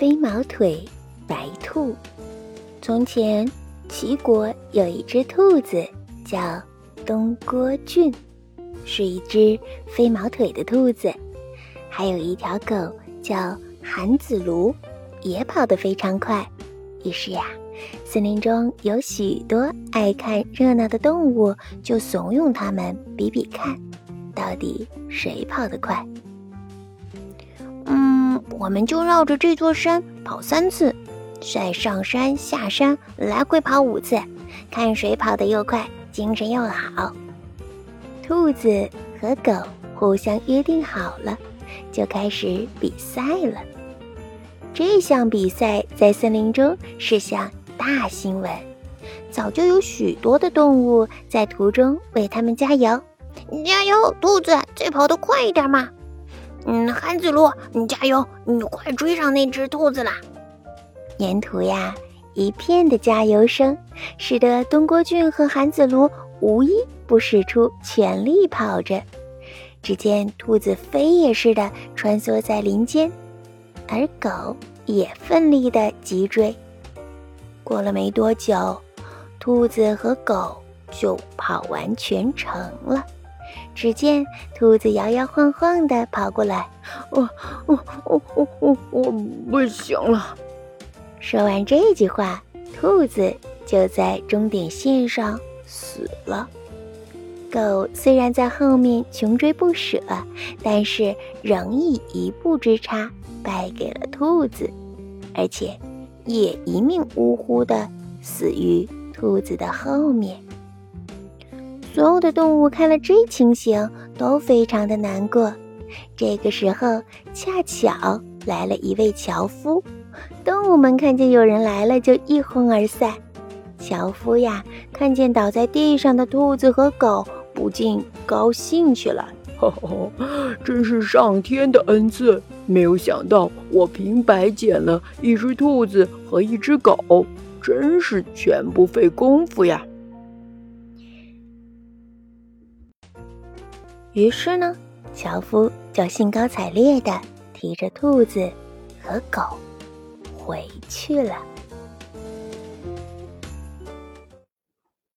飞毛腿白兔。从前，齐国有一只兔子，叫东郭俊，是一只飞毛腿的兔子。还有一条狗叫韩子卢，也跑得非常快。于是呀，森林中有许多爱看热闹的动物，就怂恿他们比比看，到底谁跑得快。我们就绕着这座山跑三次，再上山下山，来回跑五次，看谁跑得又快，精神又好。兔子和狗互相约定好了，就开始比赛了。这项比赛在森林中是项大新闻，早就有许多的动物在途中为他们加油，加油，兔子，再跑得快一点嘛！嗯，韩子路，你加油，你快追上那只兔子啦！沿途呀，一片的加油声，使得东郭俊和韩子卢无一不使出全力跑着。只见兔子飞也似的穿梭在林间，而狗也奋力的急追。过了没多久，兔子和狗就跑完全程了。只见兔子摇摇晃晃地跑过来，我我我我我我不行了。说完这句话，兔子就在终点线上死了。狗虽然在后面穷追不舍，但是仍以一步之差败给了兔子，而且也一命呜呼地死于兔子的后面。所有的动物看了这情形，都非常的难过。这个时候，恰巧来了一位樵夫。动物们看见有人来了，就一哄而散。樵夫呀，看见倒在地上的兔子和狗，不禁高兴起来：“哈哈，真是上天的恩赐！没有想到我平白捡了一只兔子和一只狗，真是全不费功夫呀！”于是呢，樵夫就兴高采烈地提着兔子和狗回去了。